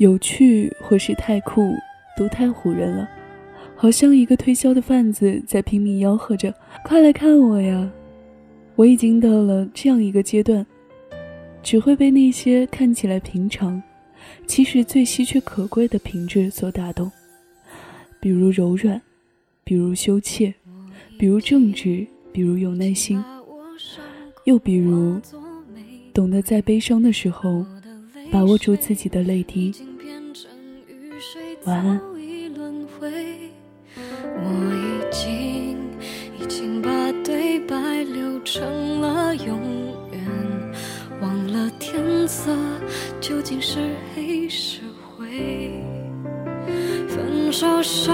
有趣或是太酷，都太唬人了，好像一个推销的贩子在拼命吆喝着：“快来看我呀！”我已经到了这样一个阶段，只会被那些看起来平常，其实最稀缺可贵的品质所打动，比如柔软，比如羞怯，比如正直，比如有耐心，又比如懂得在悲伤的时候把握住自己的泪滴。晚安。成了永远，忘了天色究竟是黑是灰。分手伤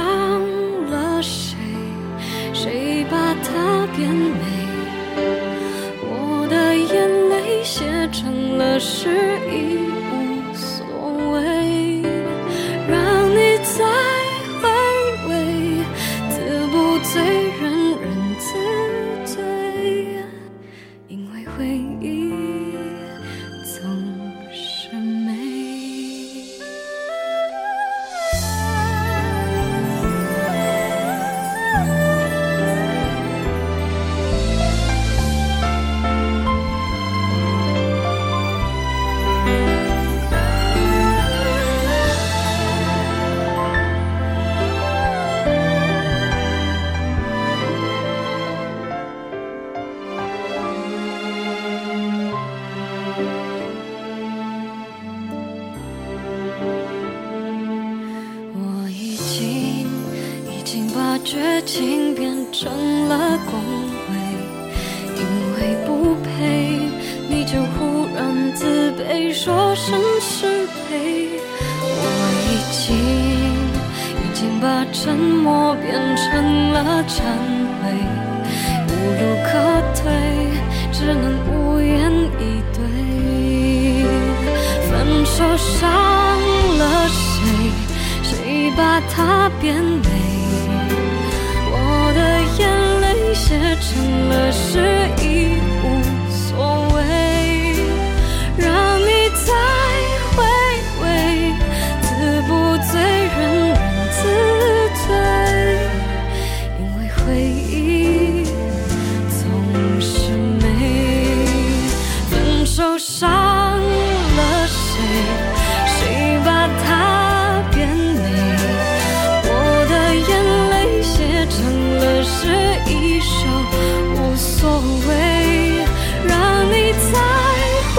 了谁？谁把它变美？我的眼泪写成了诗，已绝情变成了恭维，因为不配你就忽然自卑，说声失陪。我已经已经把沉默变成了忏悔，无路可退，只能无言以对。分手伤了谁？谁把它变美？所谓让你再回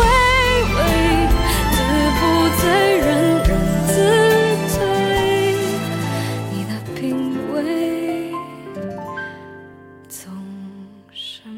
味，自不醉人人自醉，你的品味总是。